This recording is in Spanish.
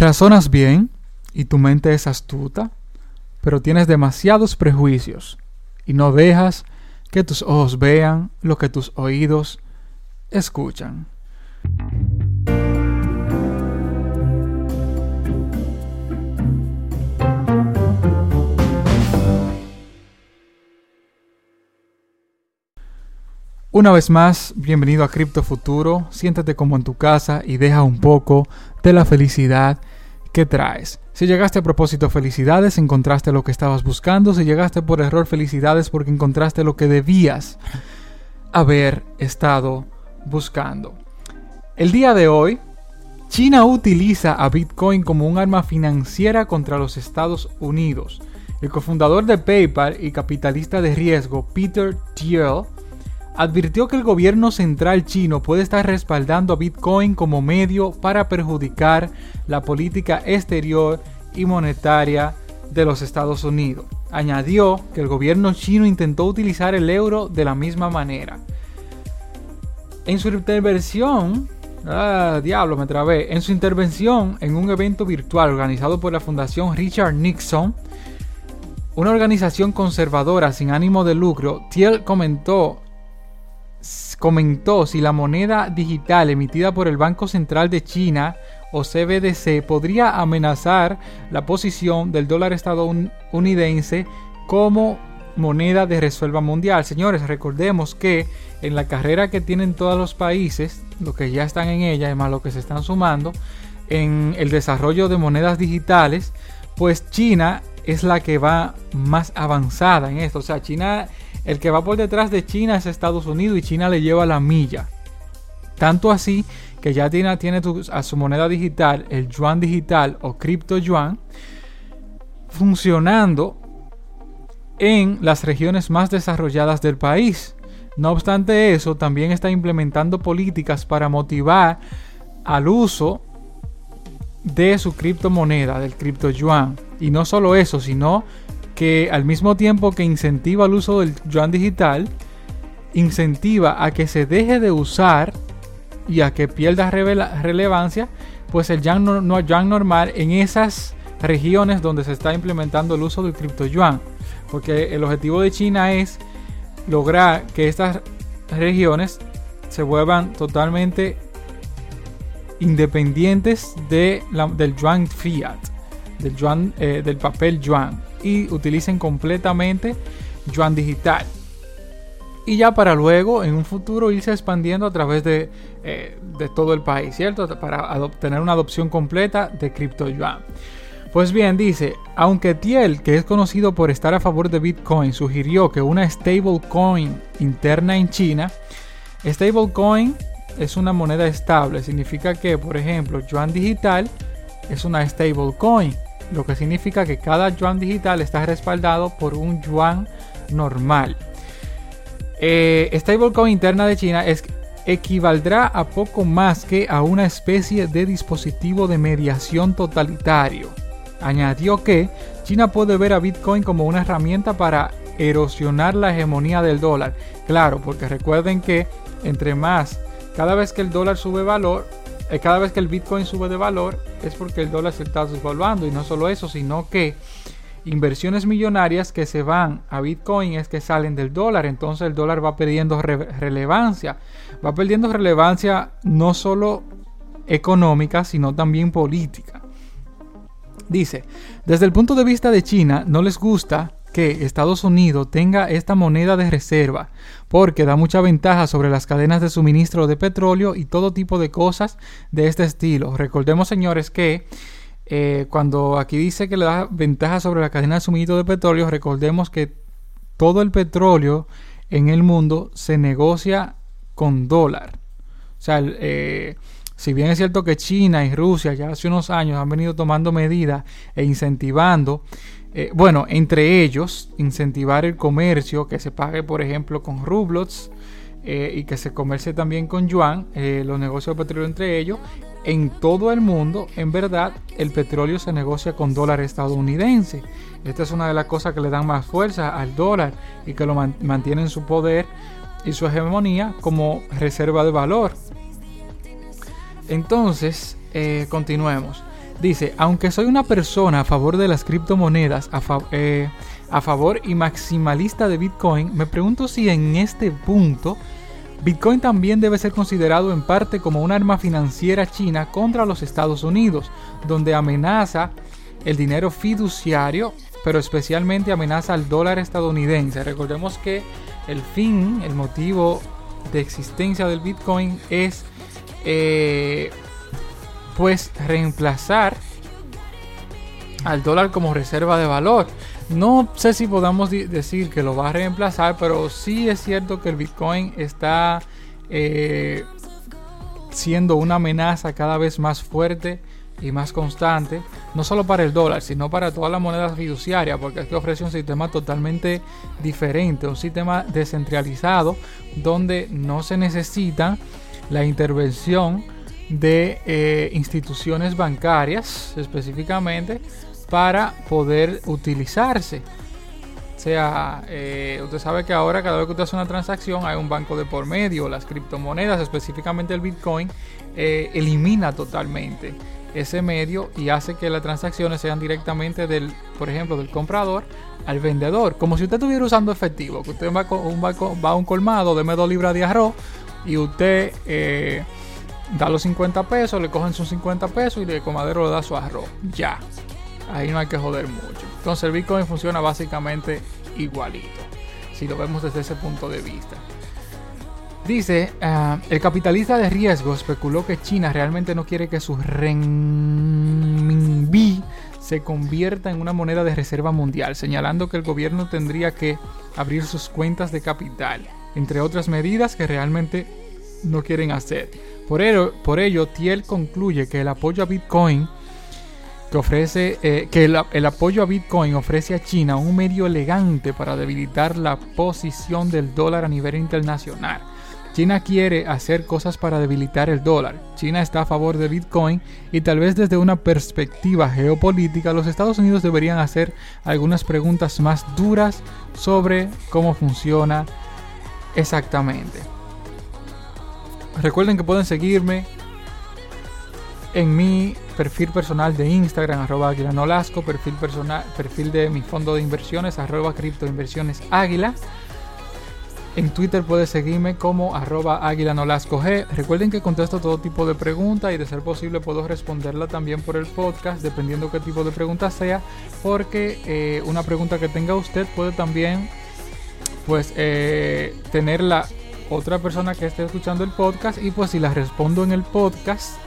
Razonas bien y tu mente es astuta, pero tienes demasiados prejuicios y no dejas que tus ojos vean lo que tus oídos escuchan. Una vez más, bienvenido a Cripto Futuro. Siéntate como en tu casa y deja un poco de la felicidad que traes. Si llegaste a propósito, felicidades, encontraste lo que estabas buscando. Si llegaste por error, felicidades porque encontraste lo que debías haber estado buscando. El día de hoy, China utiliza a Bitcoin como un arma financiera contra los Estados Unidos. El cofundador de PayPal y capitalista de riesgo, Peter Thiel, advirtió que el gobierno central chino puede estar respaldando a Bitcoin como medio para perjudicar la política exterior y monetaria de los Estados Unidos. Añadió que el gobierno chino intentó utilizar el euro de la misma manera. En su intervención, ah, diablo, me trabé. En su intervención en un evento virtual organizado por la Fundación Richard Nixon, una organización conservadora sin ánimo de lucro, Thiel comentó comentó si la moneda digital emitida por el Banco Central de China o CBDC podría amenazar la posición del dólar estadounidense como moneda de resuelva mundial. Señores, recordemos que en la carrera que tienen todos los países, los que ya están en ella y más los que se están sumando, en el desarrollo de monedas digitales, pues China es la que va más avanzada en esto. O sea, China el que va por detrás de China es Estados Unidos y China le lleva la milla. Tanto así que ya tiene, a su moneda digital, el yuan digital o cripto yuan, funcionando en las regiones más desarrolladas del país. No obstante eso, también está implementando políticas para motivar al uso de su criptomoneda, del cripto yuan. Y no solo eso, sino que al mismo tiempo que incentiva el uso del yuan digital, incentiva a que se deje de usar y a que pierda relevancia, pues el yuan, no, yuan normal en esas regiones donde se está implementando el uso del cripto yuan. Porque el objetivo de China es lograr que estas regiones se vuelvan totalmente independientes de del yuan fiat, del, yuan, eh, del papel yuan y utilicen completamente Yuan Digital. Y ya para luego, en un futuro, irse expandiendo a través de, eh, de todo el país, ¿cierto? Para obtener una adopción completa de Crypto Yuan. Pues bien, dice, aunque Tiel, que es conocido por estar a favor de Bitcoin, sugirió que una stablecoin interna en China, stablecoin es una moneda estable, significa que, por ejemplo, Yuan Digital es una stablecoin lo que significa que cada yuan digital está respaldado por un yuan normal. Eh, stablecoin interna de China es, equivaldrá a poco más que a una especie de dispositivo de mediación totalitario. Añadió que China puede ver a Bitcoin como una herramienta para erosionar la hegemonía del dólar. Claro, porque recuerden que entre más, cada vez que el dólar sube valor, cada vez que el Bitcoin sube de valor es porque el dólar se está desvaluando. Y no solo eso, sino que inversiones millonarias que se van a Bitcoin es que salen del dólar, entonces el dólar va perdiendo relevancia, va perdiendo relevancia no solo económica, sino también política. Dice, desde el punto de vista de China, no les gusta que Estados Unidos tenga esta moneda de reserva, porque da mucha ventaja sobre las cadenas de suministro de petróleo y todo tipo de cosas de este estilo. Recordemos, señores, que eh, cuando aquí dice que le da ventaja sobre la cadena de suministro de petróleo, recordemos que todo el petróleo en el mundo se negocia con dólar. O sea, eh, si bien es cierto que China y Rusia ya hace unos años han venido tomando medidas e incentivando eh, bueno, entre ellos, incentivar el comercio, que se pague, por ejemplo, con rublots eh, y que se comercie también con yuan, eh, los negocios de petróleo entre ellos. En todo el mundo, en verdad, el petróleo se negocia con dólar estadounidense. Esta es una de las cosas que le dan más fuerza al dólar y que lo mantienen su poder y su hegemonía como reserva de valor. Entonces, continuemos. Dice, aunque soy una persona a favor de las criptomonedas, a, eh, a favor y maximalista de Bitcoin, me pregunto si en este punto Bitcoin también debe ser considerado en parte como un arma financiera china contra los Estados Unidos, donde amenaza el dinero fiduciario, pero especialmente amenaza al dólar estadounidense. Recordemos que el fin, el motivo de existencia del Bitcoin es eh, pues reemplazar al dólar como reserva de valor. No sé si podamos decir que lo va a reemplazar, pero sí es cierto que el Bitcoin está eh, siendo una amenaza cada vez más fuerte y más constante, no solo para el dólar, sino para todas las monedas fiduciarias, porque que ofrece un sistema totalmente diferente, un sistema descentralizado donde no se necesita la intervención de eh, instituciones bancarias específicamente para poder utilizarse. O sea, eh, usted sabe que ahora cada vez que usted hace una transacción hay un banco de por medio, las criptomonedas, específicamente el Bitcoin, eh, elimina totalmente ese medio y hace que las transacciones sean directamente del, por ejemplo, del comprador al vendedor. Como si usted estuviera usando efectivo, que usted va, un, va a un colmado, deme dos libras de arroz y usted eh, da los 50 pesos, le cogen sus 50 pesos y el comadero le da su arroz. Ya. Ahí no hay que joder mucho. Entonces el Bitcoin funciona básicamente igualito. Si lo vemos desde ese punto de vista. Dice, ah, el capitalista de riesgo especuló que China realmente no quiere que su renminbi se convierta en una moneda de reserva mundial, señalando que el gobierno tendría que abrir sus cuentas de capital, entre otras medidas que realmente no quieren hacer. Por ello, por Thiel concluye que el apoyo a Bitcoin que ofrece eh, que el, apoyo a Bitcoin ofrece a China un medio elegante para debilitar la posición del dólar a nivel internacional. China quiere hacer cosas para debilitar el dólar. China está a favor de Bitcoin y tal vez desde una perspectiva geopolítica los Estados Unidos deberían hacer algunas preguntas más duras sobre cómo funciona exactamente. Recuerden que pueden seguirme en mi perfil personal de Instagram, arroba Nolasco, perfil, personal, perfil de mi fondo de inversiones, arroba criptoinversiones Águila. En Twitter puedes seguirme como arroba Águila Nolasco G. Recuerden que contesto todo tipo de preguntas y de ser posible puedo responderla también por el podcast, dependiendo qué tipo de pregunta sea, porque eh, una pregunta que tenga usted puede también pues eh, tener la otra persona que esté escuchando el podcast y pues si la respondo en el podcast